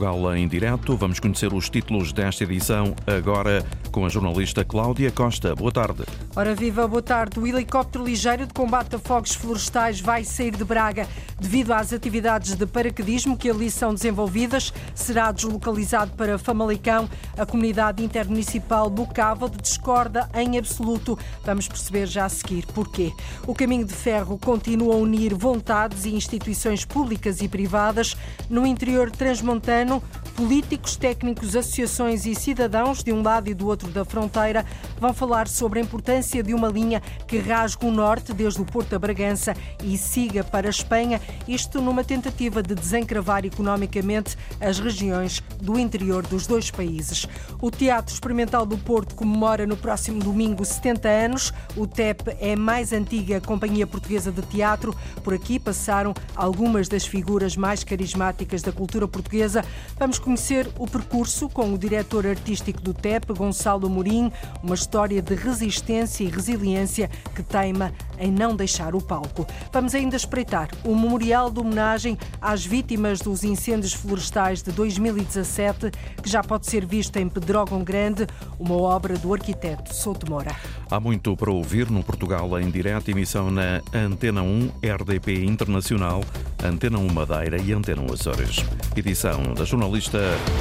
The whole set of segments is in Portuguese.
Portugal em direto. Vamos conhecer os títulos desta edição agora com a jornalista Cláudia Costa. Boa tarde. Ora viva, boa tarde. O helicóptero ligeiro de combate a fogos florestais vai sair de Braga devido às atividades de paraquedismo que ali são desenvolvidas. Será deslocalizado para Famalicão. A comunidade intermunicipal Bucava discorda em absoluto. Vamos perceber já a seguir porquê. O caminho de ferro continua a unir vontades e instituições públicas e privadas. No interior transmontano, políticos, técnicos, associações e cidadãos de um lado e do outro da fronteira vão falar sobre a importância de uma linha que rasgue o norte desde o Porto a Bragança e siga para a Espanha, isto numa tentativa de desencravar economicamente as regiões do interior dos dois países. O Teatro Experimental do Porto comemora no próximo domingo 70 anos. O TEP é a mais antiga companhia portuguesa de teatro. Por aqui passaram algumas das figuras mais carismáticas da cultura portuguesa. Vamos conhecer o percurso com o diretor artístico do TEP, Gonçalo Amorim, uma história de resistência e resiliência que teima em não deixar o palco. Vamos ainda espreitar o memorial de homenagem às vítimas dos incêndios florestais de 2017, que já pode ser visto em Pedrógão Grande, uma obra do arquiteto Souto Moura. Há muito para ouvir no Portugal em direto, emissão na Antena 1, RDP Internacional, Antena 1 Madeira e Antena 1 Açores. Edição da jornalista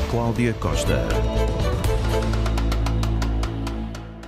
Cláudia Costa.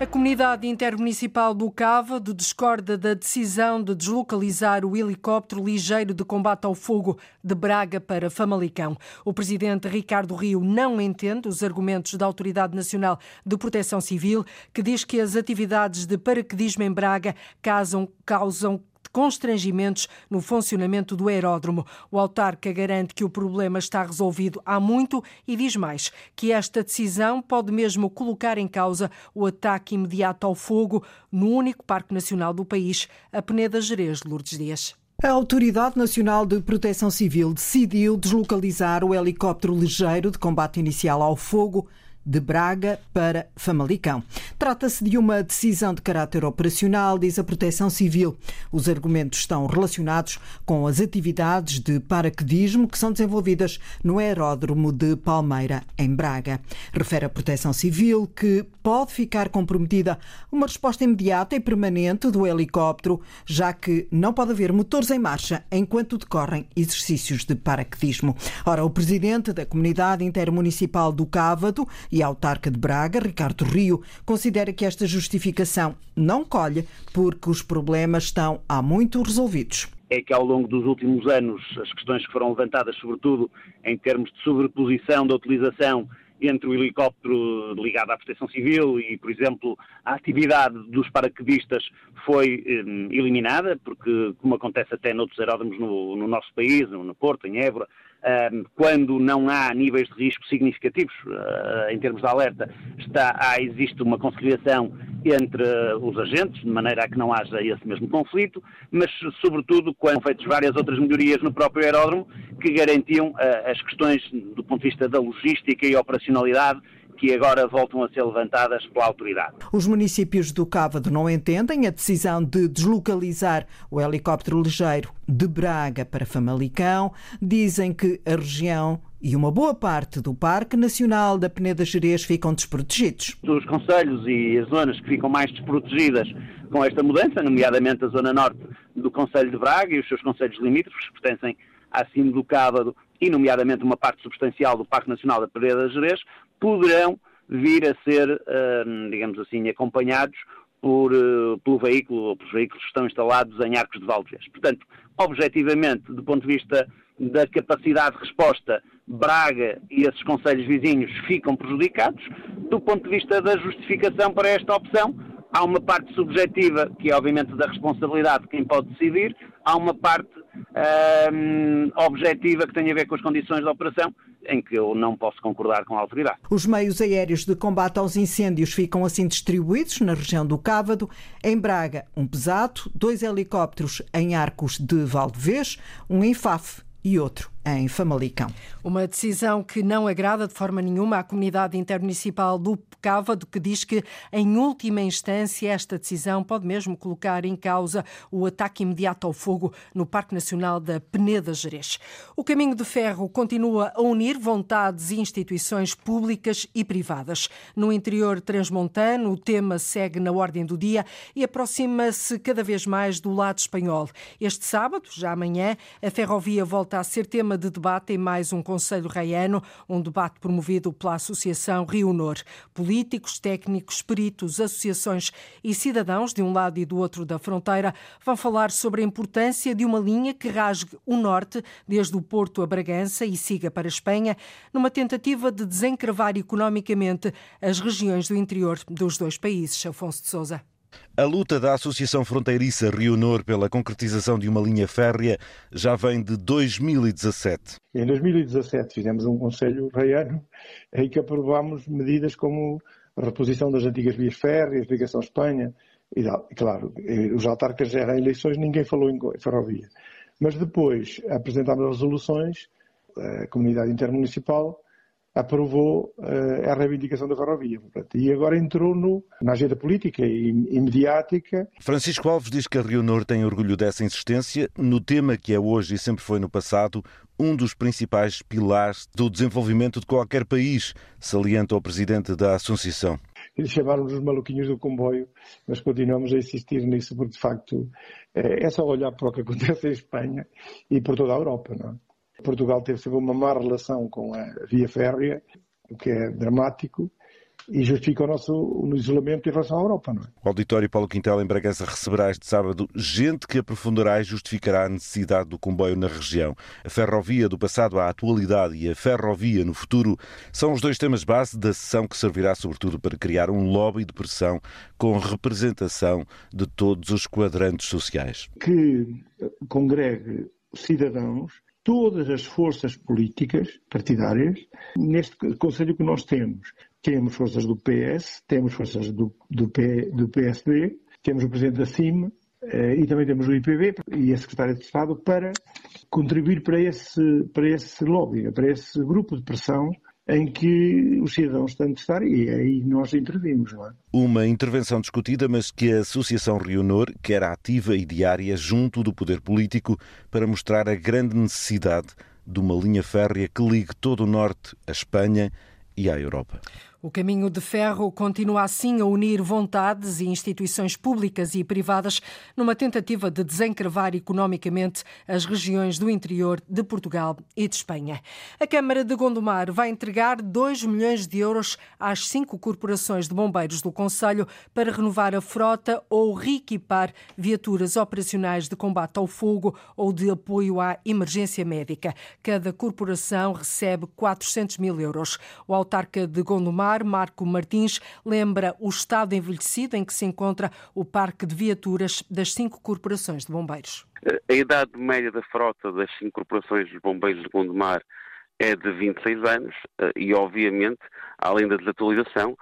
A comunidade intermunicipal do Cávado discorda da decisão de deslocalizar o helicóptero ligeiro de combate ao fogo de Braga para Famalicão. O presidente Ricardo Rio não entende os argumentos da Autoridade Nacional de Proteção Civil, que diz que as atividades de paraquedismo em Braga causam constrangimentos no funcionamento do aeródromo. O autarca garante que o problema está resolvido há muito e diz mais que esta decisão pode mesmo colocar em causa o ataque imediato ao fogo no único parque nacional do país, a Peneda Gerês Lourdes Dias. A Autoridade Nacional de Proteção Civil decidiu deslocalizar o helicóptero ligeiro de combate inicial ao fogo de Braga para Famalicão. Trata-se de uma decisão de caráter operacional, diz a Proteção Civil. Os argumentos estão relacionados com as atividades de paraquedismo que são desenvolvidas no aeródromo de Palmeira, em Braga. Refere a Proteção Civil que pode ficar comprometida uma resposta imediata e permanente do helicóptero, já que não pode haver motores em marcha enquanto decorrem exercícios de paraquedismo. Ora, o presidente da Comunidade Intermunicipal do Cávado e autarca de Braga, Ricardo Rio, considera que esta justificação não colhe porque os problemas estão há muito resolvidos é que ao longo dos últimos anos as questões que foram levantadas, sobretudo em termos de sobreposição da utilização entre o helicóptero ligado à proteção civil e, por exemplo, a atividade dos paraquedistas foi eh, eliminada, porque, como acontece até noutros aeródromos no, no nosso país, no Porto, em Évora, quando não há níveis de risco significativos ah, em termos de alerta, está, há, existe uma conciliação entre os agentes, de maneira a que não haja esse mesmo conflito, mas sobretudo quando são feitas várias outras melhorias no próprio aeródromo que garantiam ah, as questões do ponto de vista da logística e operacionalidade que agora voltam a ser levantadas pela autoridade. Os municípios do Cávado não entendem a decisão de deslocalizar o helicóptero ligeiro de Braga para Famalicão. Dizem que a região e uma boa parte do Parque Nacional da Peneda Gerês ficam desprotegidos. Os conselhos e as zonas que ficam mais desprotegidas com esta mudança, nomeadamente a zona norte do Conselho de Braga e os seus conselhos limítrofes, que pertencem acima do Cávado e nomeadamente uma parte substancial do Parque Nacional da Peneda Gerês, poderão vir a ser, hum, digamos assim, acompanhados por, eh, pelo veículo, ou pelos veículos que estão instalados em arcos de Valdevez. Portanto, objetivamente, do ponto de vista da capacidade de resposta, Braga e esses conselhos vizinhos ficam prejudicados. Do ponto de vista da justificação para esta opção, há uma parte subjetiva, que é obviamente da responsabilidade de quem pode decidir, há uma parte hum, objetiva que tem a ver com as condições de operação, em que eu não posso concordar com a autoridade. Os meios aéreos de combate aos incêndios ficam assim distribuídos na região do Cávado. Em Braga, um pesado, dois helicópteros em arcos de Valdevez, um em Faf e outro em Famalicão. Uma decisão que não agrada de forma nenhuma à comunidade intermunicipal do Cávado, que diz que, em última instância, esta decisão pode mesmo colocar em causa o ataque imediato ao fogo no Parque Nacional da Peneda Gerês. O caminho de ferro continua a unir vontades e instituições públicas e privadas. No interior transmontano, o tema segue na ordem do dia e aproxima-se cada vez mais do lado espanhol. Este sábado, já amanhã, a ferrovia volta a ser tema de debate em mais um Conselho Raiano, um debate promovido pela Associação Rio Nor políticos, técnicos, peritos, associações e cidadãos de um lado e do outro da fronteira vão falar sobre a importância de uma linha que rasgue o norte desde o Porto a Bragança e siga para a Espanha, numa tentativa de desencravar economicamente as regiões do interior dos dois países. Afonso de Souza. A luta da Associação Fronteiriça Rio Nor pela concretização de uma linha férrea já vem de 2017. Em 2017 fizemos um Conselho Reiano em que aprovámos medidas como a reposição das antigas vias férreas, ligação à Espanha, e claro, eh, os autarcas eram eleições, ninguém falou em ferrovia. Mas depois apresentámos resoluções, a comunidade intermunicipal, aprovou uh, a reivindicação da ferrovia. Portanto, e agora entrou no, na agenda política e, e mediática. Francisco Alves diz que a Rio Nor tem orgulho dessa insistência no tema que é hoje e sempre foi no passado um dos principais pilares do desenvolvimento de qualquer país, salienta o presidente da Associação. Eles chamaram-nos os maluquinhos do comboio, mas continuamos a insistir nisso porque, de facto, é só olhar para o que acontece em Espanha e por toda a Europa. Não é? Portugal teve sempre uma má relação com a via férrea, o que é dramático, e justifica o nosso o isolamento em relação à Europa. Não é? O auditório Paulo Quintel em Bragança receberá este sábado gente que aprofundará e justificará a necessidade do comboio na região. A ferrovia do passado à atualidade e a ferrovia no futuro são os dois temas base da sessão que servirá sobretudo para criar um lobby de pressão com representação de todos os quadrantes sociais. Que congregue cidadãos todas as forças políticas partidárias neste Conselho que nós temos. Temos forças do PS, temos forças do, do, P, do PSD, temos o Presidente da CIM eh, e também temos o IPB e a Secretária de Estado para contribuir para esse, para esse lobby, para esse grupo de pressão em que os cidadãos têm de estar e aí nós intervimos. É? Uma intervenção discutida, mas que a Associação Rionor quer ativa e diária junto do poder político para mostrar a grande necessidade de uma linha férrea que ligue todo o Norte à Espanha e à Europa. O caminho de ferro continua assim a unir vontades e instituições públicas e privadas numa tentativa de desencravar economicamente as regiões do interior de Portugal e de Espanha. A Câmara de Gondomar vai entregar 2 milhões de euros às cinco corporações de bombeiros do Conselho para renovar a frota ou reequipar viaturas operacionais de combate ao fogo ou de apoio à emergência médica. Cada corporação recebe 400 mil euros. O autarca de Gondomar Marco Martins, lembra o estado envelhecido em que se encontra o parque de viaturas das cinco corporações de bombeiros. A idade média da frota das cinco corporações de bombeiros de Gondomar é de 26 anos eh, e, obviamente, além da desatualização,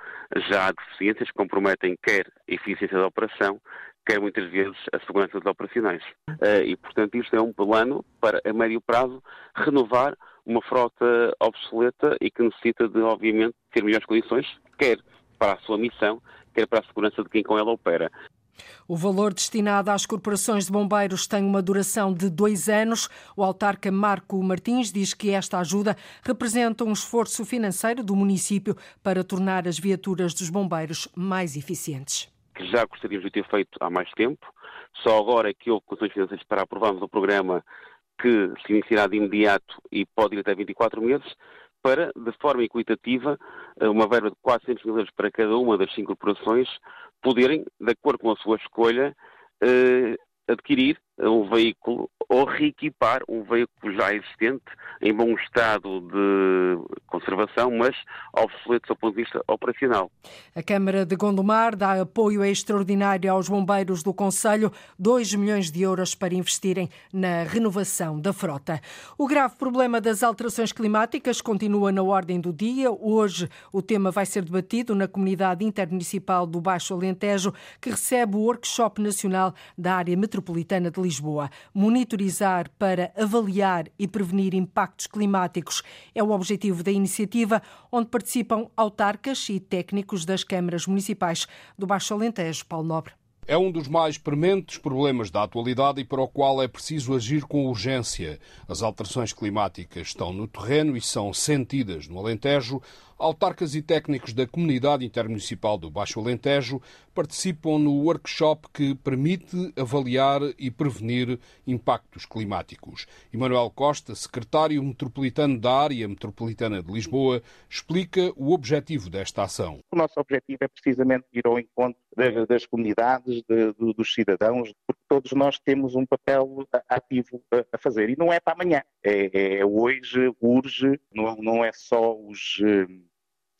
já há deficiências que comprometem quer a eficiência da operação, quer muitas vezes a segurança dos operacionais. Eh, e, portanto, isto é um plano para, a médio prazo, renovar uma frota obsoleta e que necessita de, obviamente, ter melhores condições, quer para a sua missão, quer para a segurança de quem com ela opera. O valor destinado às corporações de bombeiros tem uma duração de dois anos. O autarca Marco Martins diz que esta ajuda representa um esforço financeiro do município para tornar as viaturas dos bombeiros mais eficientes. Que já gostaríamos de ter feito há mais tempo. Só agora é que houve condições financeiras para aprovarmos o programa que se iniciará de imediato e pode ir até 24 meses, para, de forma equitativa, uma verba de 400 mil euros para cada uma das cinco corporações poderem, de acordo com a sua escolha, eh, adquirir um veículo ou reequipar um veículo já existente em bom estado de conservação, mas obsoleto do ponto de vista operacional. A Câmara de Gondomar dá apoio extraordinário aos bombeiros do Conselho, 2 milhões de euros para investirem na renovação da frota. O grave problema das alterações climáticas continua na ordem do dia. Hoje o tema vai ser debatido na Comunidade Intermunicipal do Baixo Alentejo, que recebe o Workshop Nacional da Área Metropolitana de Lisboa. Monitorizar para avaliar e prevenir impactos climáticos é o objetivo da iniciativa, onde participam autarcas e técnicos das câmaras municipais do Baixo Alentejo. Paulo Nobre é um dos mais prementes problemas da atualidade e para o qual é preciso agir com urgência. As alterações climáticas estão no terreno e são sentidas no Alentejo. Autarcas e técnicos da Comunidade Intermunicipal do Baixo Alentejo participam no workshop que permite avaliar e prevenir impactos climáticos. Emanuel Costa, secretário metropolitano da Área Metropolitana de Lisboa, explica o objetivo desta ação. O nosso objetivo é precisamente ir ao encontro das comunidades, de, dos cidadãos, porque todos nós temos um papel ativo a fazer. E não é para amanhã, é, é hoje, urge, não, não é só os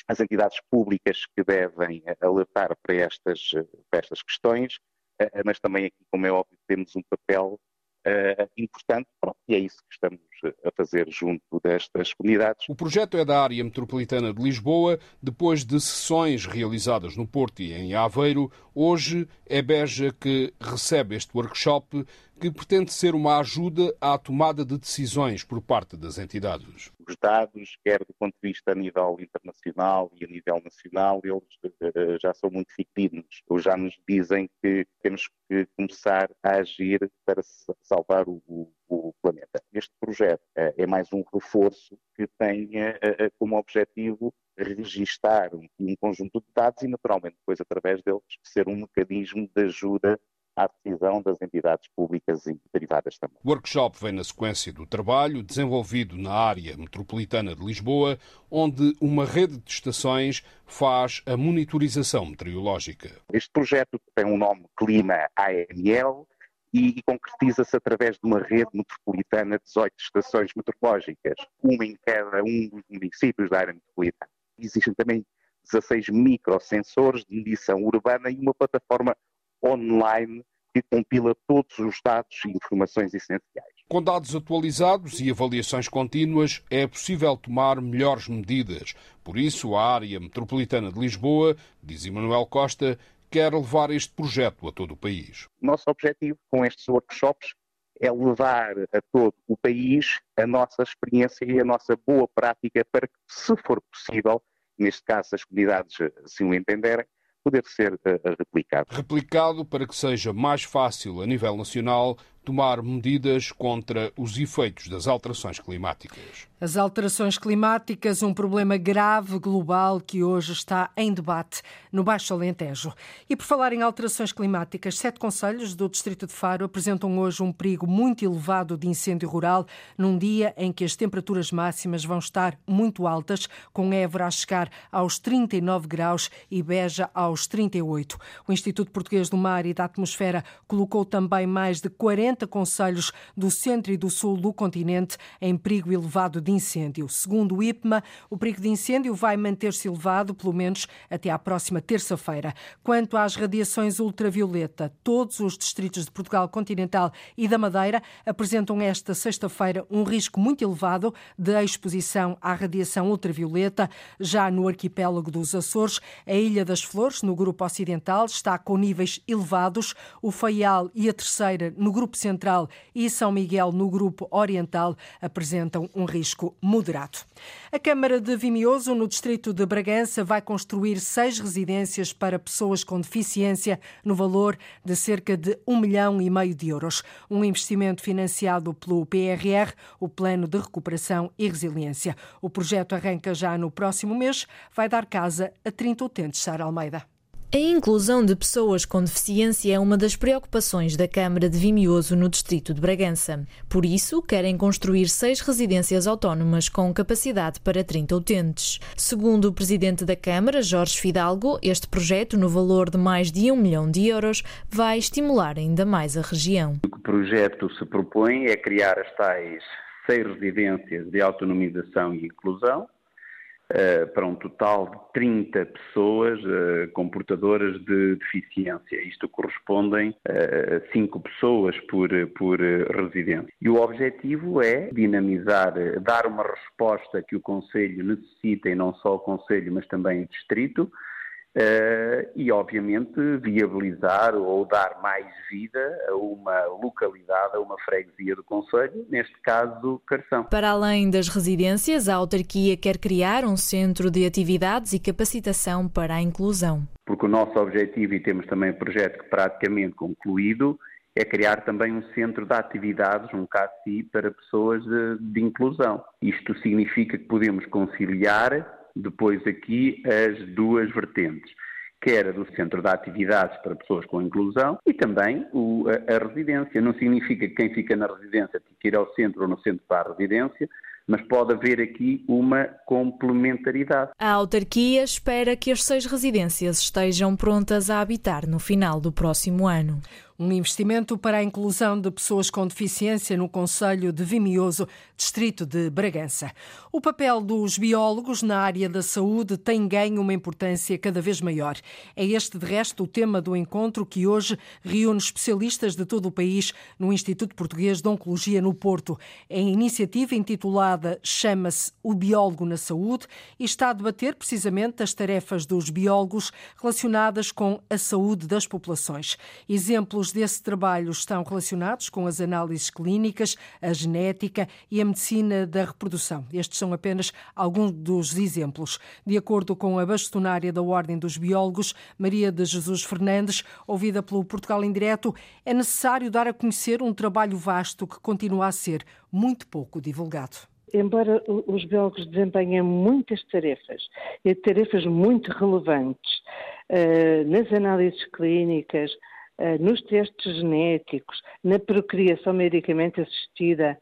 as entidades públicas que devem alertar para estas, para estas questões, eh, mas também aqui, como é óbvio, temos um papel uh, importante e é isso que estamos a fazer junto destas comunidades. O projeto é da área metropolitana de Lisboa. Depois de sessões realizadas no Porto e em Aveiro, hoje é Beja que recebe este workshop que pretende ser uma ajuda à tomada de decisões por parte das entidades. Os dados, quer do ponto de vista a nível internacional e a nível nacional, eles eh, já são muito fidedignos. Já nos dizem que temos que começar a agir para salvar o, o planeta. Este projeto eh, é mais um reforço que tem eh, como objetivo registar um conjunto de dados e, naturalmente, depois, através deles, ser um mecanismo de ajuda à decisão das entidades públicas e privadas também. O workshop vem na sequência do trabalho desenvolvido na área metropolitana de Lisboa, onde uma rede de estações faz a monitorização meteorológica. Este projeto tem um nome Clima AML e concretiza-se através de uma rede metropolitana de 18 estações meteorológicas, uma em cada um dos municípios da área metropolitana. Existem também 16 microsensores de medição urbana e uma plataforma online que compila todos os dados e informações essenciais. Com dados atualizados e avaliações contínuas, é possível tomar melhores medidas. Por isso, a área metropolitana de Lisboa, diz Emanuel Costa, quer levar este projeto a todo o país. Nosso objetivo com estes workshops é levar a todo o país a nossa experiência e a nossa boa prática para que, se for possível, neste caso as comunidades assim o entenderem, poder ser uh, replicado. Replicado para que seja mais fácil a nível nacional tomar medidas contra os efeitos das alterações climáticas. As alterações climáticas, um problema grave global que hoje está em debate no Baixo Alentejo. E por falar em alterações climáticas, sete conselhos do Distrito de Faro apresentam hoje um perigo muito elevado de incêndio rural, num dia em que as temperaturas máximas vão estar muito altas, com Évora a chegar aos 39 graus e Beja aos 38. O Instituto Português do Mar e da Atmosfera colocou também mais de 40 conselhos do centro e do sul do continente em perigo elevado de incêndio. Segundo o IPMA, o perigo de incêndio vai manter-se elevado, pelo menos até à próxima terça-feira. Quanto às radiações ultravioleta, todos os distritos de Portugal continental e da Madeira apresentam esta sexta-feira um risco muito elevado de exposição à radiação ultravioleta. Já no arquipélago dos Açores, a Ilha das Flores, no grupo ocidental, está com níveis elevados. O Faial e a Terceira, no grupo central, e São Miguel, no grupo oriental, apresentam um risco risco moderado. A Câmara de Vimioso, no distrito de Bragança, vai construir seis residências para pessoas com deficiência no valor de cerca de um milhão e meio de euros. Um investimento financiado pelo PRR, o Plano de Recuperação e Resiliência. O projeto arranca já no próximo mês, vai dar casa a 30 utentes. Sara Almeida. A inclusão de pessoas com deficiência é uma das preocupações da Câmara de Vimioso no distrito de Bragança. Por isso, querem construir seis residências autónomas com capacidade para 30 utentes. Segundo o presidente da Câmara, Jorge Fidalgo, este projeto, no valor de mais de um milhão de euros, vai estimular ainda mais a região. O que o projeto se propõe é criar as tais seis residências de autonomização e inclusão, para um total de 30 pessoas uh, com portadoras de deficiência. Isto correspondem a 5 pessoas por, por residente. E o objetivo é dinamizar, dar uma resposta que o Conselho necessita, e não só o Conselho, mas também o Distrito, Uh, e, obviamente, viabilizar ou dar mais vida a uma localidade, a uma freguesia do Conselho, neste caso, Carção. Para além das residências, a autarquia quer criar um centro de atividades e capacitação para a inclusão. Porque o nosso objetivo, e temos também um projeto praticamente concluído, é criar também um centro de atividades, um CACI, para pessoas de, de inclusão. Isto significa que podemos conciliar depois aqui as duas vertentes quer a do centro de atividades para pessoas com inclusão e também o, a, a, residência. Não significa que quem fica na residência tem que ir ao centro ou no centro para a residência, mas pode haver aqui uma complementaridade. A autarquia espera que as seis residências estejam prontas a habitar no final do próximo ano. Um investimento para a inclusão de pessoas com deficiência no Conselho de Vimioso, distrito de Bragança. O papel dos biólogos na área da saúde tem ganho uma importância cada vez maior. É este, de resto, o tema do encontro que hoje reúne especialistas de todo o país no Instituto Português de Oncologia no Porto. A iniciativa intitulada chama-se O Biólogo na Saúde e está a debater precisamente as tarefas dos biólogos relacionadas com a saúde das populações. Exemplos desse trabalho estão relacionados com as análises clínicas, a genética e a medicina da reprodução. Estes são apenas alguns dos exemplos. De acordo com a bastonária da Ordem dos Biólogos, Maria de Jesus Fernandes, ouvida pelo Portugal em Direto, é necessário dar a conhecer um trabalho vasto que continua a ser muito pouco divulgado embora os biólogos desempenhem muitas tarefas, e tarefas muito relevantes, uh, nas análises clínicas, eh, nos testes genéticos, na procriação medicamente assistida,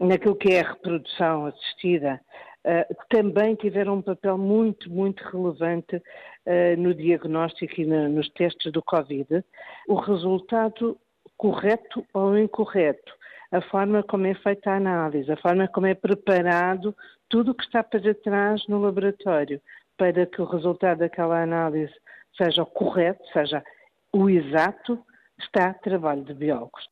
naquilo que é a reprodução assistida, uh, também tiveram um papel muito, muito relevante uh, no diagnóstico e nos testes do Covid. O resultado correto ou incorreto, a forma como é feita a análise, a forma como é preparado tudo o que está para trás no laboratório, para que o resultado daquela análise seja correto, seja o exato está trabalho de biólogos.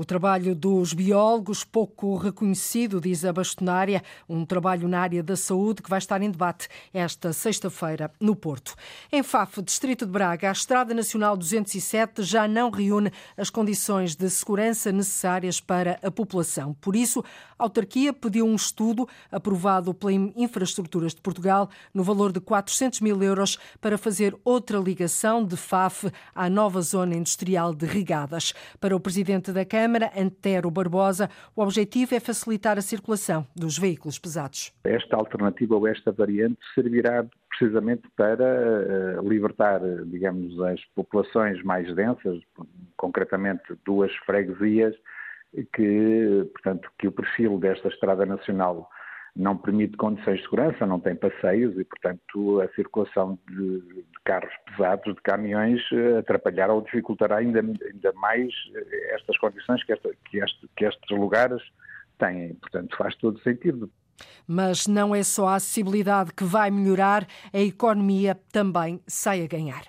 O trabalho dos biólogos, pouco reconhecido, diz a bastonária, um trabalho na área da saúde que vai estar em debate esta sexta-feira no Porto. Em Faf, Distrito de Braga, a Estrada Nacional 207 já não reúne as condições de segurança necessárias para a população. Por isso, a autarquia pediu um estudo aprovado pela Infraestruturas de Portugal no valor de 400 mil euros para fazer outra ligação de Faf à nova zona industrial de Rigadas. Para o presidente da Câmara, Câmara, Antero Barbosa, o objetivo é facilitar a circulação dos veículos pesados. Esta alternativa ou esta variante servirá precisamente para uh, libertar, digamos, as populações mais densas, concretamente duas freguesias, que, portanto, que o perfil desta estrada nacional não permite condições de segurança, não tem passeios e, portanto, a circulação de, de carros pesados, de caminhões, eh, atrapalhará ou dificultará ainda, ainda mais eh, estas condições que, esta, que, este, que estes lugares têm. Portanto, faz todo sentido. Mas não é só a acessibilidade que vai melhorar, a economia também sai a ganhar.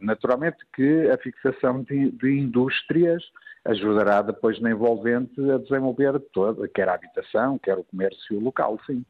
Naturalmente que a fixação de, de indústrias ajudará depois na envolvente a desenvolver toda, quer a habitação, quer o comércio local, sim.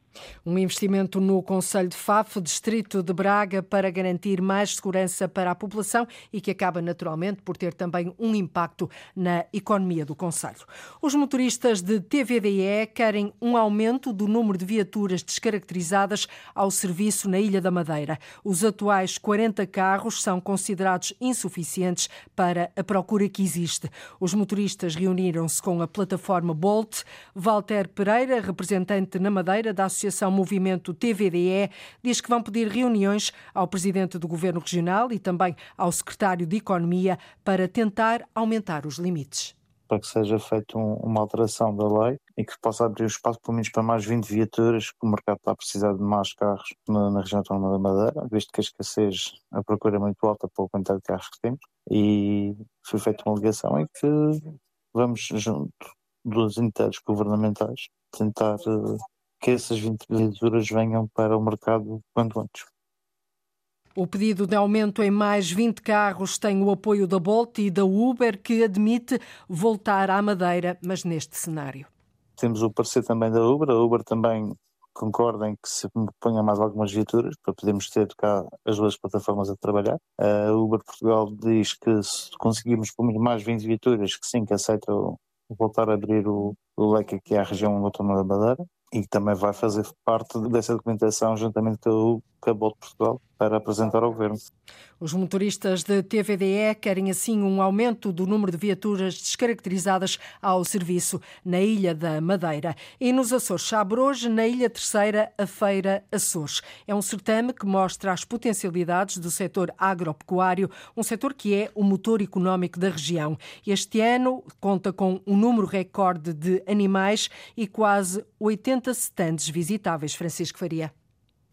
Um investimento no Conselho de Faf, Distrito de Braga, para garantir mais segurança para a população e que acaba naturalmente por ter também um impacto na economia do Conselho. Os motoristas de TVDE querem um aumento do número de viaturas descaracterizadas ao serviço na Ilha da Madeira. Os atuais 40 carros são considerados insuficientes para a procura que existe. Os motoristas reuniram-se com a plataforma Bolt. Walter Pereira, representante na Madeira da Associação Movimento TVDE, diz que vão pedir reuniões ao presidente do Governo Regional e também ao secretário de Economia para tentar aumentar os limites para que seja feita um, uma alteração da lei e que possa abrir espaço pelo menos para mais 20 viaturas, que o mercado está a precisar de mais carros na, na região autónoma da Madeira, visto que a escassez, a procura é muito alta pela quantidade de carros que temos, e foi feita uma ligação em que vamos, junto dos entidades governamentais, tentar uh, que essas 20 viaturas venham para o mercado quanto antes. O pedido de aumento em mais 20 carros tem o apoio da Bolt e da Uber, que admite voltar à Madeira, mas neste cenário. Temos o parecer também da Uber. A Uber também concordo em que se ponha mais algumas viaturas para podermos ter cá as duas plataformas a trabalhar. A Uber Portugal diz que se conseguirmos pôr mais 20 viaturas, que sim, que aceita voltar a abrir o, o leque aqui à região autónoma da Madeira e também vai fazer parte dessa documentação juntamente com o Cabo de Portugal para apresentar ao Governo. Os motoristas de TVDE querem assim um aumento do número de viaturas descaracterizadas ao serviço na Ilha da Madeira. E nos Açores abre hoje, na Ilha Terceira, a Feira Açores. É um certame que mostra as potencialidades do setor agropecuário, um setor que é o motor económico da região. Este ano conta com um número recorde de animais e quase 80 stands visitáveis. Francisco Faria.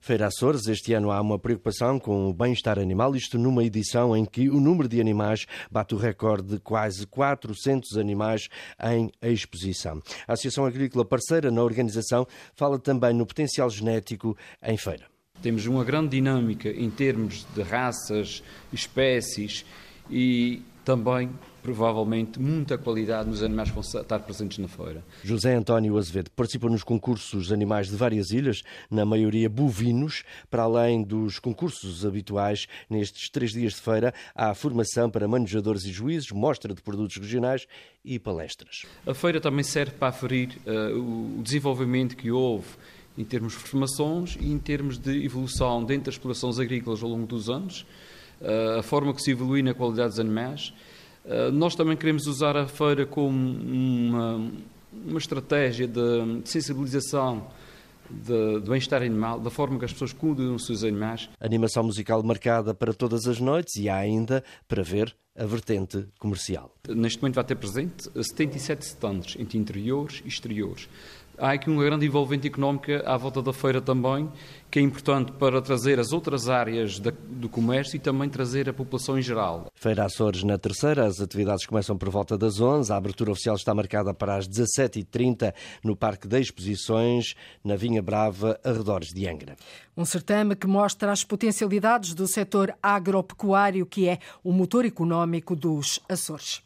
Feira Açores, este ano há uma preocupação com o bem-estar animal, isto numa edição em que o número de animais bate o recorde de quase 400 animais em exposição. A Associação Agrícola parceira na organização fala também no potencial genético em feira. Temos uma grande dinâmica em termos de raças, espécies e também provavelmente muita qualidade nos animais que vão estar presentes na feira. José António Azevedo participa nos concursos animais de várias ilhas, na maioria bovinos. Para além dos concursos habituais, nestes três dias de feira, há formação para manejadores e juízes, mostra de produtos regionais e palestras. A feira também serve para aferir uh, o desenvolvimento que houve em termos de formações e em termos de evolução dentro das explorações agrícolas ao longo dos anos, a forma que se evolui na qualidade dos animais eh, nós também queremos usar a feira como uma, uma estratégia de sensibilização do bem-estar animal, da forma que as pessoas cuidam dos seus animais. Animação musical marcada para todas as noites e há ainda para ver a vertente comercial. Neste momento vai ter presente 77 stands entre interiores e exteriores. Há aqui uma grande envolvente económica à volta da feira também, que é importante para trazer as outras áreas do comércio e também trazer a população em geral. Feira Açores na terceira, as atividades começam por volta das 11, a abertura oficial está marcada para as 17h30 no Parque de Exposições, na Vinha Brava, arredores de Angra. Um certame que mostra as potencialidades do setor agropecuário, que é o motor económico dos Açores.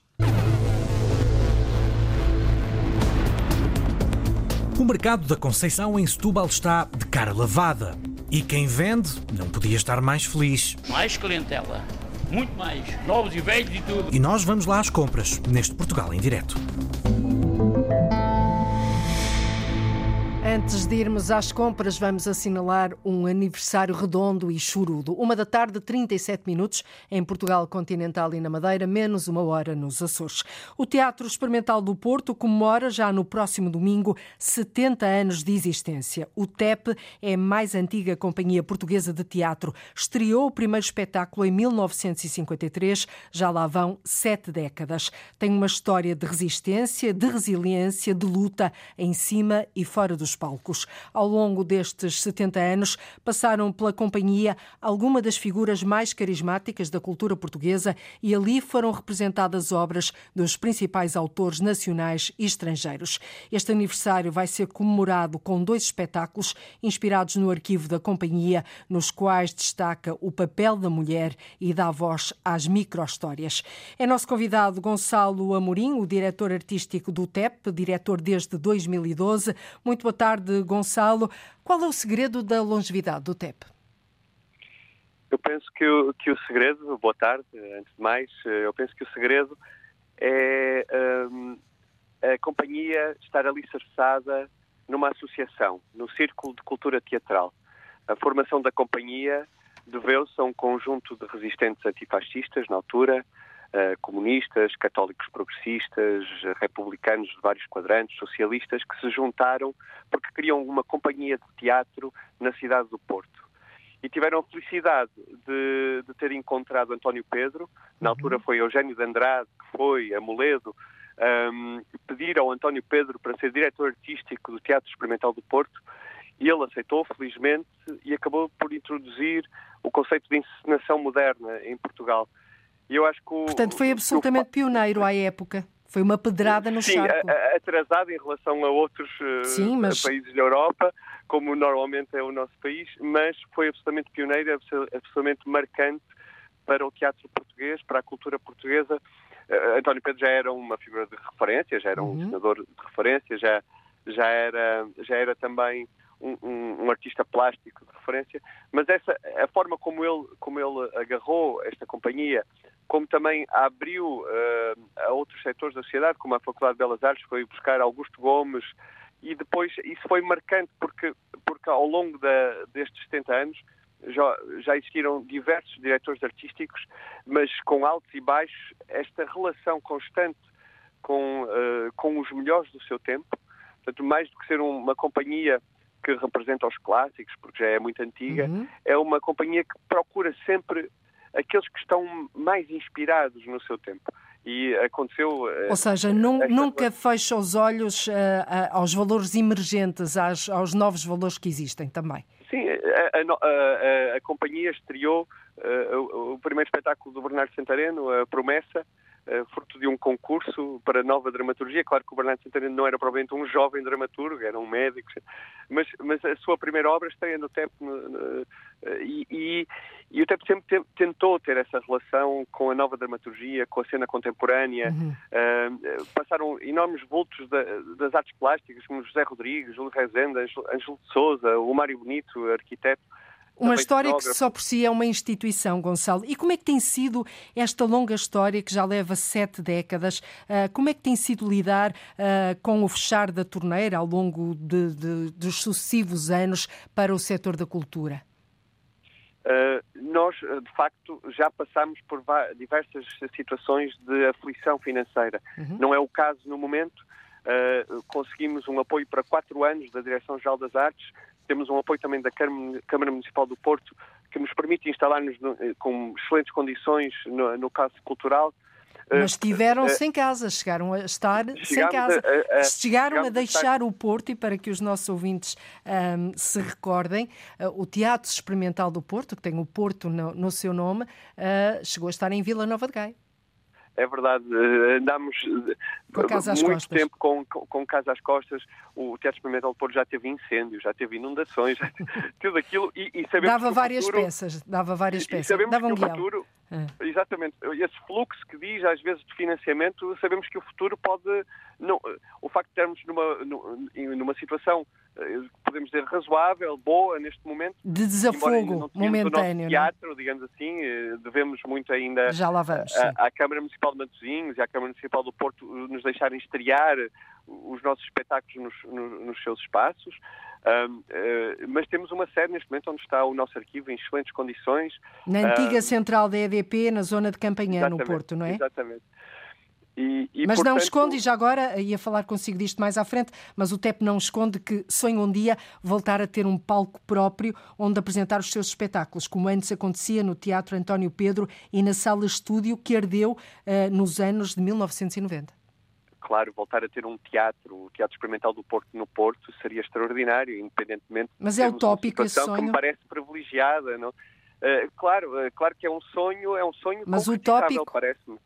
O mercado da Conceição em Setúbal está de cara lavada. E quem vende não podia estar mais feliz. Mais clientela, muito mais, novos e velhos e tudo. E nós vamos lá às compras, neste Portugal em direto. Antes de irmos às compras, vamos assinalar um aniversário redondo e churudo. Uma da tarde, 37 minutos, em Portugal continental e na Madeira, menos uma hora nos Açores. O Teatro Experimental do Porto comemora já no próximo domingo 70 anos de existência. O TEP é a mais antiga companhia portuguesa de teatro. Estreou o primeiro espetáculo em 1953, já lá vão sete décadas. Tem uma história de resistência, de resiliência, de luta em cima e fora dos palcos. Ao longo destes 70 anos, passaram pela companhia algumas das figuras mais carismáticas da cultura portuguesa e ali foram representadas obras dos principais autores nacionais e estrangeiros. Este aniversário vai ser comemorado com dois espetáculos inspirados no arquivo da companhia, nos quais destaca o papel da mulher e dá voz às micro-histórias. É nosso convidado Gonçalo Amorim, o diretor artístico do TEP, diretor desde 2012. Muito boa tarde Gonçalo. Qual é o segredo da longevidade do TEP? Eu penso que o, que o segredo, boa tarde, antes de mais, eu penso que o segredo é um, a companhia estar alicerçada numa associação, no Círculo de Cultura Teatral. A formação da companhia deveu-se a um conjunto de resistentes antifascistas na altura, uh, comunistas, católicos progressistas, republicanos de vários quadrantes, socialistas, que se juntaram porque queriam uma companhia de teatro na cidade do Porto. E tiveram a felicidade de, de ter encontrado António Pedro, na uhum. altura foi Eugênio de Andrade, que foi a Moledo, um, pedir ao António Pedro para ser diretor artístico do Teatro Experimental do Porto, e ele aceitou, felizmente, e acabou por introduzir o conceito de encenação moderna em Portugal. E eu acho que o, Portanto, foi absolutamente o... pioneiro à época. Foi uma pedrada no Sim, charco. Sim, atrasado em relação a outros eh, Sim, mas... países da Europa, como normalmente é o nosso país, mas foi absolutamente pioneiro, absolutamente marcante para o teatro português, para a cultura portuguesa. Uh, António Pedro já era uma figura de referência, já era um uhum. senador de referência, já, já, era, já era também um, um, artista plástico de referência, mas essa, a forma como ele, como ele agarrou esta companhia, como também abriu uh, a outros setores da sociedade, como a Faculdade de Belas Artes, foi buscar Augusto Gomes, e depois isso foi marcante porque, porque ao longo da, destes 70 anos já, já existiram diversos diretores artísticos, mas com altos e baixos, esta relação constante com, uh, com os melhores do seu tempo, portanto, mais do que ser uma companhia que representa os clássicos, porque já é muito antiga, uhum. é uma companhia que procura sempre aqueles que estão mais inspirados no seu tempo. E aconteceu. Eh, Ou seja, nunca fecha os olhos uh, aos valores emergentes, aos, aos novos valores que existem também. Sim, a, a, a, a companhia estreou uh, o, o, primeiro espetáculo do Bernardo Santareno, a Promessa, fruto de um concurso para nova dramaturgia. Claro que o Bernardo Santareno não era provavelmente um jovem dramaturgo, era um médico, mas, mas a sua primeira obra estreia no TEP no, no, e, e, e, o TEP sempre te, tentou ter essa relação com a nova dramaturgia, com a cena contemporânea. Uhum. Uh, passaram enormes vultos da, das artes plásticas, como José Rodrigues, Júlio Rezende, Ângelo de Souza, o Mário Bonito, arquiteto. Uma história que só por si é uma instituição, Gonçalo. E como é que tem sido esta longa história que já leva sete décadas? Uh, como é que tem sido lidar uh, com o fechar da torneira ao longo de, de, dos sucessivos anos para o setor da cultura? Uh, nós, de facto, já passamos por diversas situações de aflição financeira. Uhum. Não é o caso no momento. Uh, conseguimos um apoio para quatro anos da Direção-Geral das Artes, temos um apoio também da Câmara Municipal do Porto, que nos permite instalar-nos com excelentes condições no, no caso cultural. Mas estiveram uh, sem casa, chegaram a estar sem casa. A, a, chegaram a deixar a o Porto, e para que os nossos ouvintes um, se recordem, uh, o Teatro Experimental do Porto, que tem o Porto no, no seu nome, uh, chegou a estar em Vila Nova de Gaia. É verdade, andámos muito tempo com, com, com casa às costas. O Teatro Experimental do Porto já teve incêndios, já teve inundações, já teve tudo aquilo. E, e sabemos dava várias futuro, peças, dava várias peças. sabemos dava um que o futuro, é. Exatamente. Esse fluxo que diz, às vezes, de financiamento, sabemos que o futuro pode. Não, o facto de estarmos numa, numa situação, eh, podemos dizer, razoável, boa neste momento. De desafogo momentâneo. É? teatro, digamos assim, eh, devemos muito ainda. Já lá vamos. À, à Câmara Municipal de Matosinhos e à Câmara Municipal do Porto nos deixarem estrear os nossos espetáculos nos, nos, nos seus espaços. Um, uh, mas temos uma sede neste momento onde está o nosso arquivo em excelentes condições. Na antiga central da EDP, na zona de Campanhã, no Porto, não é? Exatamente. E, e, mas portanto... não esconde, e já agora ia falar consigo disto mais à frente, mas o TEP não esconde que sonha um dia voltar a ter um palco próprio onde apresentar os seus espetáculos, como antes acontecia no Teatro António Pedro e na Sala Estúdio que ardeu uh, nos anos de 1990 claro, voltar a ter um teatro, o Teatro Experimental do Porto no Porto, seria extraordinário, independentemente Mas é utópico esse sonho. que me parece privilegiada, não? Uh, claro, uh, claro que é um sonho, é um sonho Mas utópico parece-me.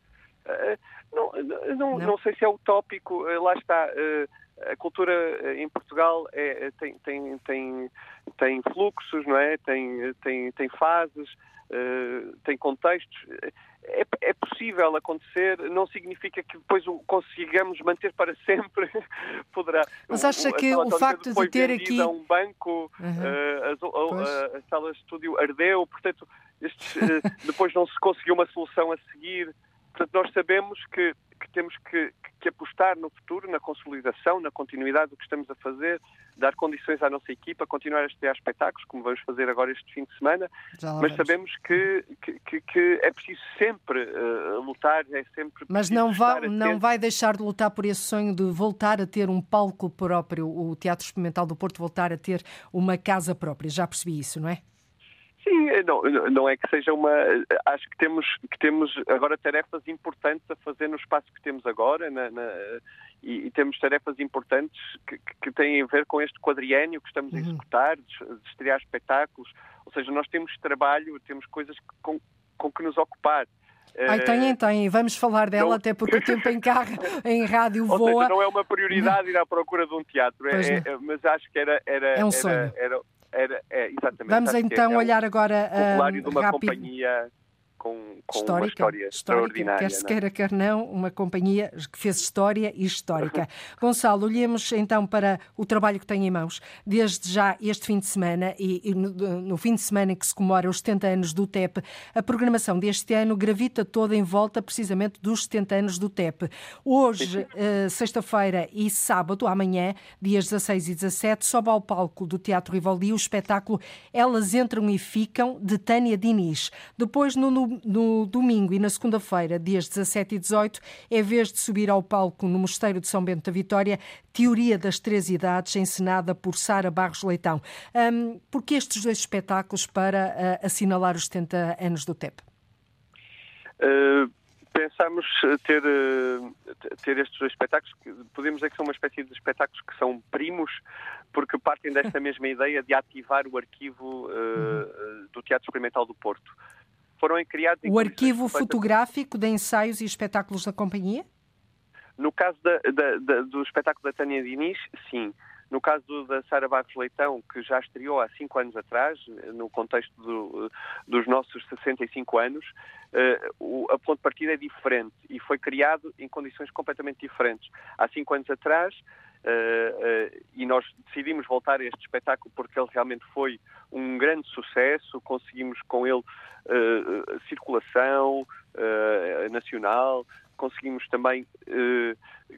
Não, não, não, sei se é utópico, lá está. a cultura em Portugal é, tem, tem, tem, tem fluxos, não é? Tem, tem, tem fases, tem contextos é, é, possível acontecer, não significa que depois o consigamos manter para sempre. Poderá. Mas acha que o facto de ter aqui. um banco, uhum. uh, a, a, a, sala de estúdio ardeu, portanto, estes, depois não se conseguiu uma solução a seguir. Portanto, nós sabemos que, que temos que, que, apostar no futuro, na consolidação, na continuidade do que estamos a fazer, dar condições à nossa equipa, continuar a estrear espetáculos, como vamos fazer agora este fim de semana, mas sabemos que, que, que, é preciso sempre uh, lutar, é sempre Mas não vai, não vai deixar de lutar por esse sonho de voltar a ter um palco próprio, o Teatro Experimental do Porto voltar a ter uma casa própria, já percebi isso, não é? Sim, não, não é que seja uma. Acho que temos, que temos agora tarefas importantes a fazer no espaço que temos agora na, na, e, e, temos tarefas importantes que, que, têm a ver com este quadriênio que estamos a uhum. executar, de, de estrear espetáculos. Ou seja, nós temos trabalho, temos coisas com, com que nos ocupar. Ai, têm, eh, têm. Vamos falar dela, não... até porque o tempo em carro, em rádio voa. Ou seja, não é uma prioridade ir à procura de um teatro, é, é, mas acho que era, era, é um sonho. era, era era, é, exatamente. Vamos então é, olhar agora um, de uma rápido. companhia com, com histórica, uma história extraordinária. Quer se é? queira, quer não, uma companhia que fez história e histórica. Gonçalo, olhemos então para o trabalho que tem em mãos. Desde já este fim de semana e, e no, no, fim de semana em que se comemora os 70 anos do TEP, a programação deste ano gravita toda em volta precisamente dos 70 anos do TEP. Hoje, uh, sexta-feira e sábado, amanhã, dias 16 e 17, sobe ao palco do Teatro Rivoli o espetáculo Elas Entram e Ficam, de Tânia Diniz. Depois, no, no, no domingo e na segunda-feira, dias 17 e 18, é vez de subir ao palco no Mosteiro de São Bento da Vitória, Teoria das Três Idades, encenada por Sara Barros Leitão. Um, por que estes dois espetáculos para uh, assinalar os 70 anos do TEP? Uh, pensamos ter, uh, ter estes dois espetáculos, que podemos dizer que são uma espécie de espetáculos que são primos, porque partem desta mesma ideia de ativar o arquivo uh, do Teatro Experimental do Porto. Foram criados... O arquivo fotográfico de ensaios e espetáculos da companhia? No caso da, da, da, do espetáculo da Tânia Diniz, sim. No caso da Sara Barros Leitão, que já estreou há cinco anos atrás, no contexto do, dos nossos 65 anos, o, a ponto de partida é diferente e foi criado em condições completamente diferentes. Há cinco anos atrás, uh, uh, e nós decidimos voltar a este espetáculo porque ele realmente foi um grande sucesso, conseguimos com ele circulação nacional, conseguimos também eh,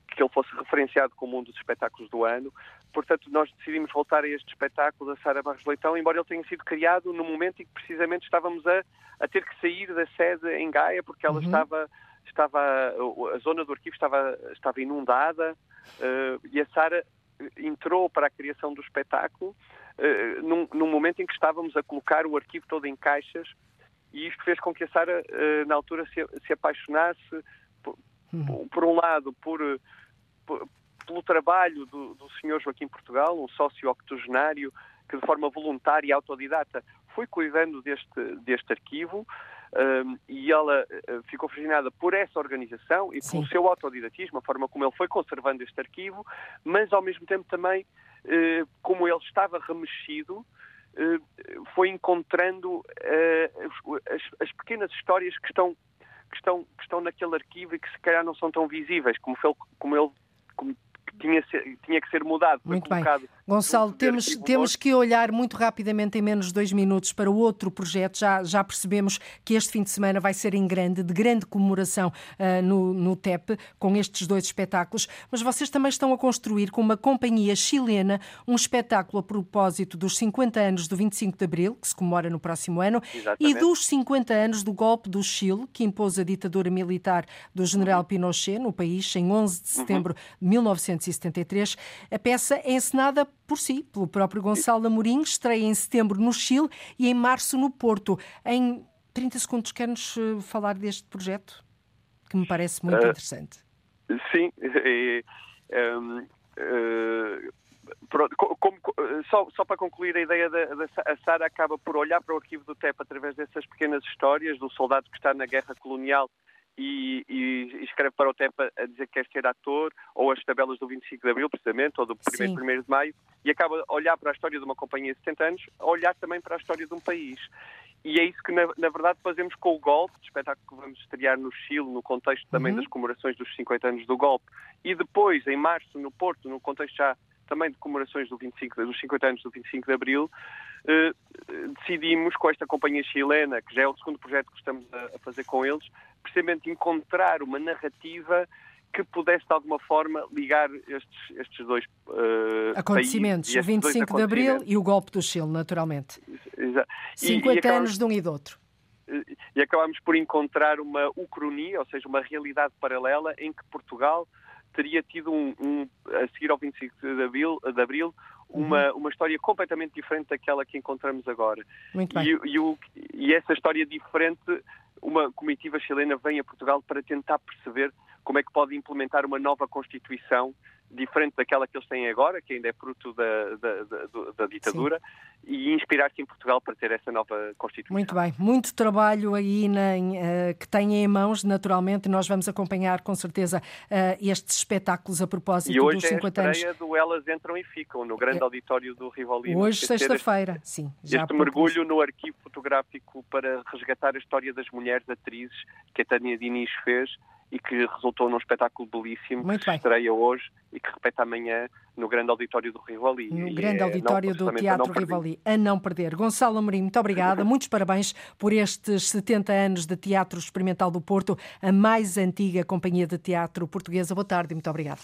que ele fosse referenciado como um dos espetáculos do ano. Portanto, nós decidimos voltar a este espetáculo da Sara Barros Leitão, embora ele tenha sido criado no momento em que precisamente estávamos a, a ter que sair da sede em Gaia, porque ela uhum. estava, estava, a zona do arquivo estava, estava inundada uh, e a Sara entrou para a criação do espetáculo uh, num, num momento em que estávamos a colocar o arquivo todo em caixas e isto fez com que a Sara, uh, na altura, se, se apaixonasse por, por um lado, por, por, pelo trabalho do, do Sr. Joaquim Portugal, um sócio octogenário que de forma voluntária e autodidata foi cuidando deste, deste arquivo um, e ela uh, ficou fascinada por essa organização e Sim. pelo seu autodidatismo, a forma como ele foi conservando este arquivo, mas ao mesmo tempo também como ele estava remexido, foi encontrando as, as pequenas histórias que estão que estão, que estão naquele arquivo e que se calhar não são tão visíveis como, foi, como ele como tinha, tinha que ser mudado. Muito bem. Gonçalo, temos, temos que olhar muito rapidamente, em menos de dois minutos, para outro projeto. Já, já percebemos que este fim de semana vai ser em grande, de grande comemoração uh, no, no TEP, com estes dois espetáculos. Mas vocês também estão a construir com uma companhia chilena um espetáculo a propósito dos 50 anos do 25 de Abril, que se comemora no próximo ano, Exatamente. e dos 50 anos do golpe do Chile, que impôs a ditadura militar do general uhum. Pinochet no país em 11 de setembro uhum. de 1973. A peça é encenada por si, pelo próprio Gonçalo Amorim, estreia em setembro no Chile e em março no Porto. Em 30 segundos, quer-nos eh, falar deste projeto, que me parece muito uh, interessante. Sim, um, uh, pronto, como, só, só, para concluir a ideia da, da a Sara acaba por olhar para o arquivo do TEP através dessas pequenas histórias do soldado que está na guerra colonial e, e, escreve para o TEP a dizer que quer ser ator, ou as tabelas do 25 de Abril, precisamente, ou do 1 1 de Maio, e acaba a olhar para a história de uma companhia de 70 anos, a olhar também para a história de um país. E é isso que, na, na verdade, fazemos com o golpe, o espetáculo que vamos estrear no Chile, no contexto também uhum. das comemorações dos 50 anos do golpe, e depois, em março, no Porto, no contexto já também de comemorações do 25, dos 50 anos do 25 de Abril, eh, decidimos com esta companhia chilena, que já é o segundo projeto que estamos a, a fazer com eles, precisamente encontrar uma narrativa que pudesse de alguma forma ligar estes, estes dois uh, acontecimentos, o 25 de Abril e o golpe do Chile, naturalmente. Exato. 50 e, e acabamos, anos de um e do outro. E acabamos por encontrar uma ucronia, ou seja, uma realidade paralela em que Portugal teria tido um, um a seguir ao 25 de Abril, de Abril uma, uhum. uma história completamente diferente daquela que encontramos agora. Muito bem. E, e, o, e essa história diferente, uma comitiva chilena vem a Portugal para tentar perceber como é que pode implementar uma nova Constituição diferente daquela que eles têm agora, que ainda é fruto da, da, da, da ditadura, Sim. e inspirar-se em Portugal para ter essa nova Constituição. Muito bem, muito trabalho aí na, uh, que têm em mãos, naturalmente, nós vamos acompanhar com certeza uh, estes espetáculos a propósito e hoje dos 50 é a anos. do Elas Entram e Ficam, no grande é. auditório do Rivolino. Hoje, sexta-feira, sim. Já este mergulho no arquivo fotográfico para resgatar a história das mulheres atrizes que a Tânia Diniz fez e que resultou num espetáculo belíssimo Muito que bem. estreia hoje e que repete amanhã no grande auditório do Rivoli. No e grande é auditório não, do Teatro Rivoli. A não perder. Gonçalo Amorim, muito obrigada. Muitos parabéns por estes 70 anos de Teatro Experimental do Porto, a mais antiga companhia de teatro portuguesa. Boa tarde e muito obrigada.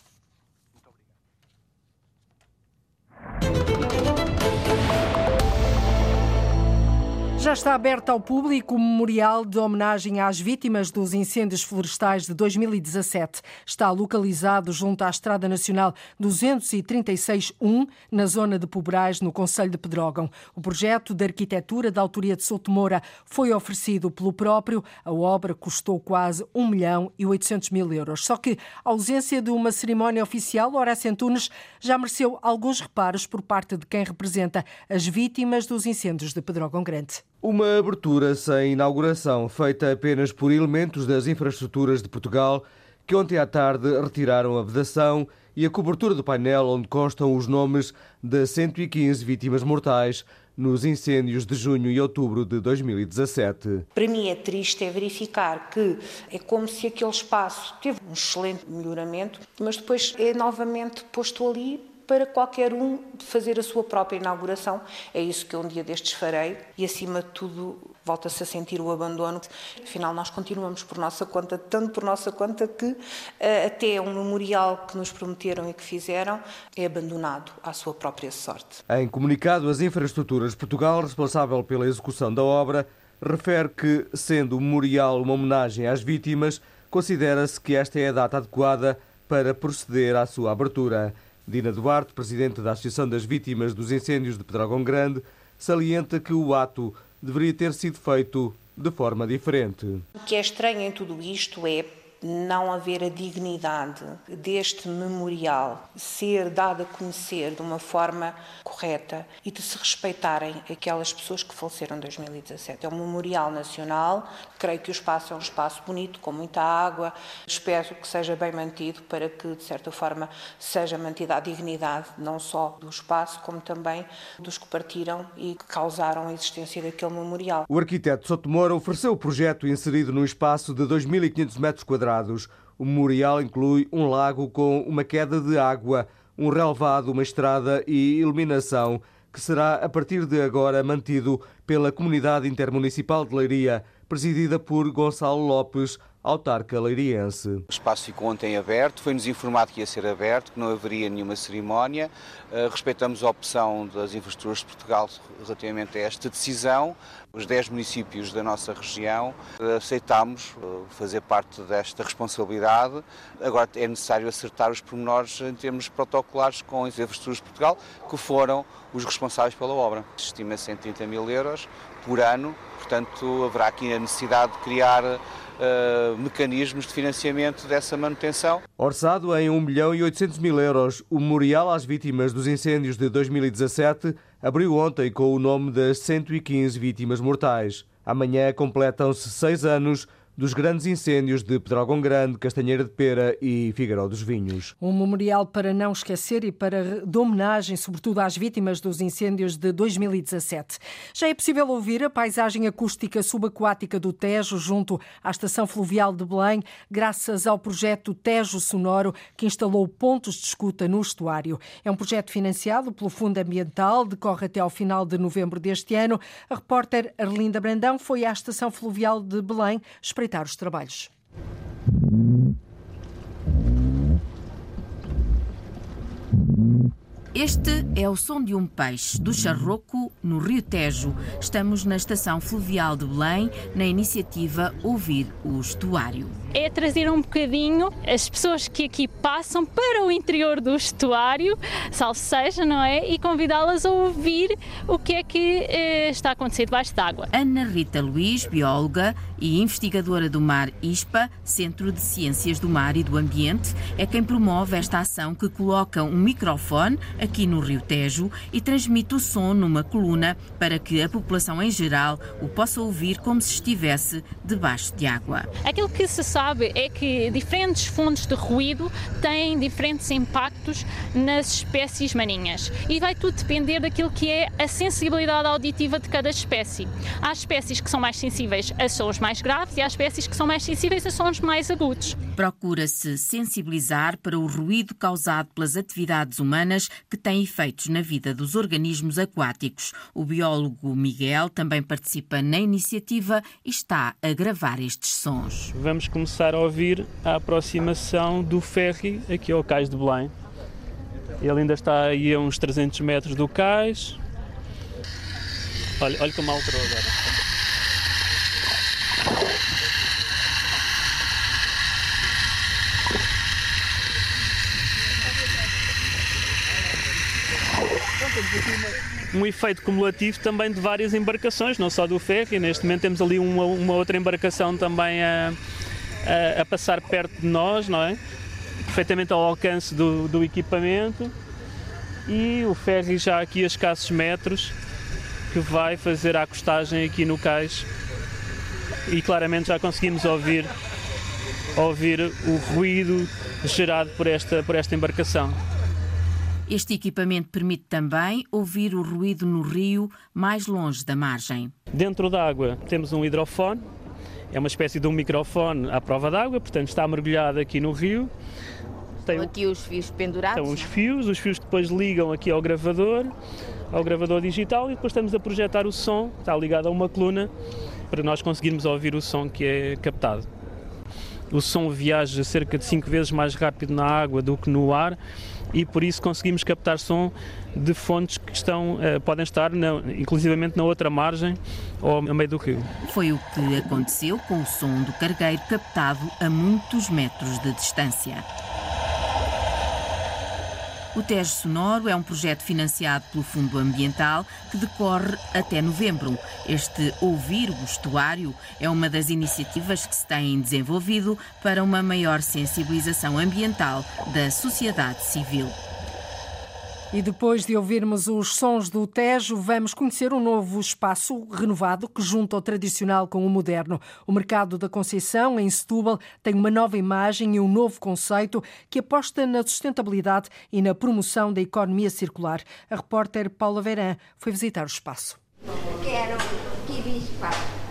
Já está aberto ao público o memorial de homenagem às vítimas dos incêndios florestais de 2017. Está localizado junto à Estrada Nacional 236-1, na zona de Pobrais, no Conselho de Pedrógão. O projeto de arquitetura da autoria de Souto Moura foi oferecido pelo próprio. A obra custou quase 1 milhão e 800 mil euros. Só que a ausência de uma cerimónia oficial, Horácio Antunes, já mereceu alguns reparos por parte de quem representa as vítimas dos incêndios de Pedrógão Grande. Uma abertura sem inauguração, feita apenas por elementos das infraestruturas de Portugal, que ontem à tarde retiraram a vedação e a cobertura do painel onde constam os nomes de 115 vítimas mortais nos incêndios de junho e outubro de 2017. Para mim é triste é verificar que é como se aquele espaço teve um excelente melhoramento, mas depois é novamente posto ali para qualquer um fazer a sua própria inauguração. É isso que eu um dia destes farei e, acima de tudo, volta-se a sentir o abandono. Afinal, nós continuamos por nossa conta, tanto por nossa conta que eh, até um memorial que nos prometeram e que fizeram é abandonado à sua própria sorte. Em comunicado, as Infraestruturas Portugal, responsável pela execução da obra, refere que, sendo o memorial uma homenagem às vítimas, considera-se que esta é a data adequada para proceder à sua abertura. Dina Duarte, presidente da Associação das Vítimas dos Incêndios de Pedrógão Grande, salienta que o ato deveria ter sido feito de forma diferente. O que é estranho em tudo isto é não haver a dignidade deste memorial ser dado a conhecer de uma forma correta e de se respeitarem aquelas pessoas que faleceram em 2017. É um memorial nacional, creio que o espaço é um espaço bonito, com muita água, espero que seja bem mantido para que, de certa forma, seja mantida a dignidade não só do espaço, como também dos que partiram e que causaram a existência daquele memorial. O arquiteto Sotomora ofereceu o projeto inserido num espaço de 2.500 metros quadrados o memorial inclui um lago com uma queda de água, um relevado, uma estrada e iluminação, que será a partir de agora mantido pela Comunidade Intermunicipal de Leiria, presidida por Gonçalo Lopes, autarca leiriense. O espaço ficou ontem aberto, foi-nos informado que ia ser aberto, que não haveria nenhuma cerimónia. Uh, respeitamos a opção das infraestruturas de Portugal relativamente a esta decisão. Os 10 municípios da nossa região uh, aceitámos uh, fazer parte desta responsabilidade. Agora é necessário acertar os pormenores em termos protocolares com as infraestruturas de Portugal, que foram os responsáveis pela obra. Estima 130 mil euros por ano, portanto haverá aqui a necessidade de criar uh, mecanismos de financiamento dessa manutenção. Orçado em 1 milhão e 800 mil euros, o memorial às vítimas dos incêndios de 2017 abriu ontem com o nome das 115 vítimas mortais. Amanhã completam-se seis anos dos grandes incêndios de Pedrógão Grande, Castanheira de Pera e Figueiró dos Vinhos. Um memorial para não esquecer e para de homenagem, sobretudo às vítimas dos incêndios de 2017. Já é possível ouvir a paisagem acústica subaquática do Tejo junto à estação fluvial de Belém, graças ao projeto Tejo Sonoro, que instalou pontos de escuta no estuário. É um projeto financiado pelo Fundo Ambiental, decorre até ao final de novembro deste ano. A repórter Arlinda Brandão foi à estação fluvial de Belém os trabalhos. Este é o som de um peixe do Charroco, no Rio Tejo. Estamos na estação fluvial de Belém, na iniciativa Ouvir o Estuário. É trazer um bocadinho as pessoas que aqui passam para o interior do estuário, salvo seja, não é? E convidá-las a ouvir o que é que eh, está a acontecer debaixo d'água. Ana Rita Luiz, bióloga e investigadora do Mar ISPA, Centro de Ciências do Mar e do Ambiente, é quem promove esta ação que coloca um microfone aqui no Rio Tejo e transmite o som numa coluna para que a população em geral o possa ouvir como se estivesse debaixo de água. Aquilo que se sabe é que diferentes fontes de ruído têm diferentes impactos nas espécies marinhas e vai tudo depender daquilo que é a sensibilidade auditiva de cada espécie. Há espécies que são mais sensíveis a sons mais graves e há espécies que são mais sensíveis a sons mais agudos. Procura-se sensibilizar para o ruído causado pelas atividades humanas que têm efeitos na vida dos organismos aquáticos. O biólogo Miguel também participa na iniciativa e está a gravar estes sons. Vamos começar a ouvir a aproximação do ferry aqui ao cais de Belém. Ele ainda está aí a uns 300 metros do cais. Olha, olha como alterou agora. Um efeito cumulativo também de várias embarcações, não só do ferry. Neste momento temos ali uma, uma outra embarcação também a, a, a, passar perto de nós, não é? Perfeitamente ao alcance do, do equipamento. E o ferry já aqui a escassos metros, que vai fazer a acostagem aqui no cais. E claramente já conseguimos ouvir, ouvir o ruído gerado por esta, por esta embarcação. Este equipamento permite também ouvir o ruído no rio mais longe da margem. Dentro da água temos um hidrofone, é uma espécie de um microfone à prova d'água, portanto está mergulhado aqui no rio. Tem aqui os fios pendurados. Estão os fios, os fios depois ligam aqui ao gravador, ao gravador digital e depois estamos a projetar o som, está ligado a uma coluna, para nós conseguirmos ouvir o som que é captado. O som viaja cerca de 5 vezes mais rápido na água do que no ar e por isso conseguimos captar som de fontes que estão, uh, podem estar na, inclusivamente na outra margem ou a meio do rio. Foi o que aconteceu com o som do cargueiro captado a muitos metros de distância. O Tejo Sonoro é um projeto financiado pelo Fundo Ambiental que decorre até novembro. Este Ouvir o Estuário é uma das iniciativas que se têm desenvolvido para uma maior sensibilização ambiental da sociedade civil. E depois de ouvirmos os sons do Tejo, vamos conhecer um novo espaço renovado que junta o tradicional com o moderno. O Mercado da Conceição, em Setúbal, tem uma nova imagem e um novo conceito que aposta na sustentabilidade e na promoção da economia circular. A repórter Paula Verã foi visitar o espaço. Quero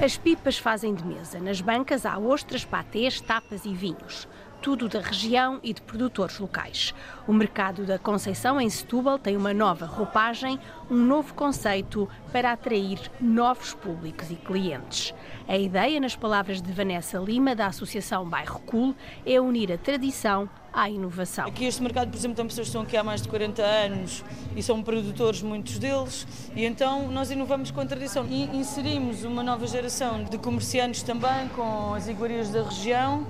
As pipas fazem de mesa. Nas bancas há ostras, patês, tapas e vinhos tudo da região e de produtores locais. O mercado da Conceição, em Setúbal, tem uma nova roupagem, um novo conceito para atrair novos públicos e clientes. A ideia, nas palavras de Vanessa Lima, da Associação Bairro Cool, é unir a tradição à inovação. Aqui este mercado, por exemplo, tem pessoas que estão aqui há mais de 40 anos e são produtores, muitos deles, e então nós inovamos com a tradição. E inserimos uma nova geração de comerciantes também com as iguarias da região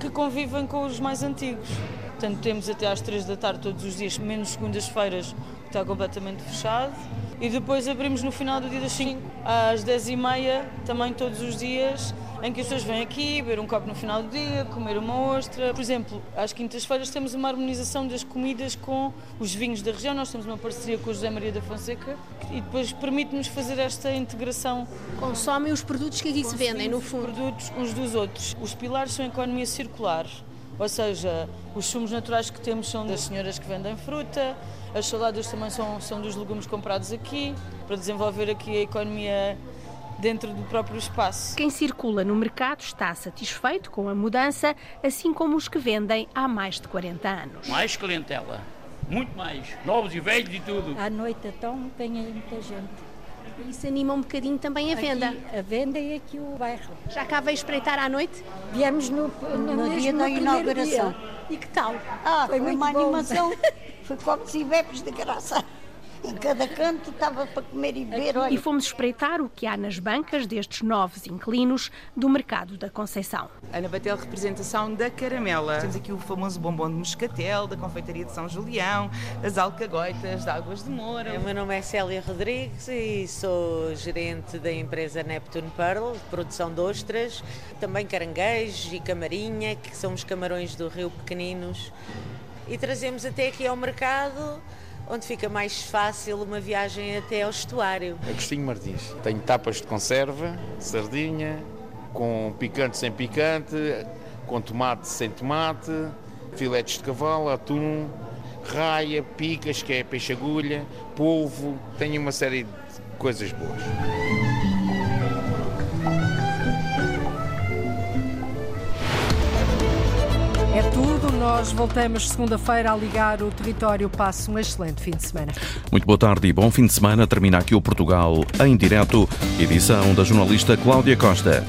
que convivem com os mais antigos. Portanto, temos até às 3 da tarde todos os dias, menos segundas-feiras, que está completamente fechado. E depois abrimos no final do dia das 5 às 10 e meia, também todos os dias, em que as pessoas vêm aqui, beber um copo no final do dia, comer uma ostra. Por exemplo, às quintas-feiras temos uma harmonização das comidas com os vinhos da região. Nós temos uma parceria com o José Maria da Fonseca e depois permite-nos fazer esta integração. Consomem os produtos que aqui se vendem, no fundo. Os produtos uns dos outros. Os pilares são a economia circular. Ou seja, os sumos naturais que temos são das senhoras que vendem fruta, as saladas também são, são dos legumes comprados aqui, para desenvolver aqui a economia dentro do próprio espaço. Quem circula no mercado está satisfeito com a mudança, assim como os que vendem há mais de 40 anos. Mais clientela, muito mais, novos e velhos e tudo. À noite então tem aí muita gente. Isso anima um bocadinho também a venda. Aqui, a venda e aqui o bairro. Já cá veio espreitar à noite? Viemos no, no, no dia da inauguração. Dia. E que tal? Ah, foi, foi uma bom. animação. foi copos e bebes de graça. Em cada canto estava para comer e beber. Olha. E fomos espreitar o que há nas bancas destes novos inquilinos do mercado da Conceição. Ana Batel, representação da caramela. Temos aqui o famoso bombom de moscatel, da confeitaria de São Julião, as alcagoitas, da Águas de Moura. O meu nome é Célia Rodrigues e sou gerente da empresa Neptune Pearl, de produção de ostras, também caranguejos e camarinha, que são os camarões do rio pequeninos. E trazemos até aqui ao mercado onde fica mais fácil uma viagem até ao estuário. Agostinho Martins. Tenho tapas de conserva, sardinha, com picante sem picante, com tomate sem tomate, filetes de cavalo, atum, raia, picas, que é peixe-agulha, polvo. Tenho uma série de coisas boas. Tudo, nós voltamos segunda-feira a ligar o território. Passo um excelente fim de semana. Muito boa tarde e bom fim de semana. Termina aqui o Portugal em direto, edição da jornalista Cláudia Costa.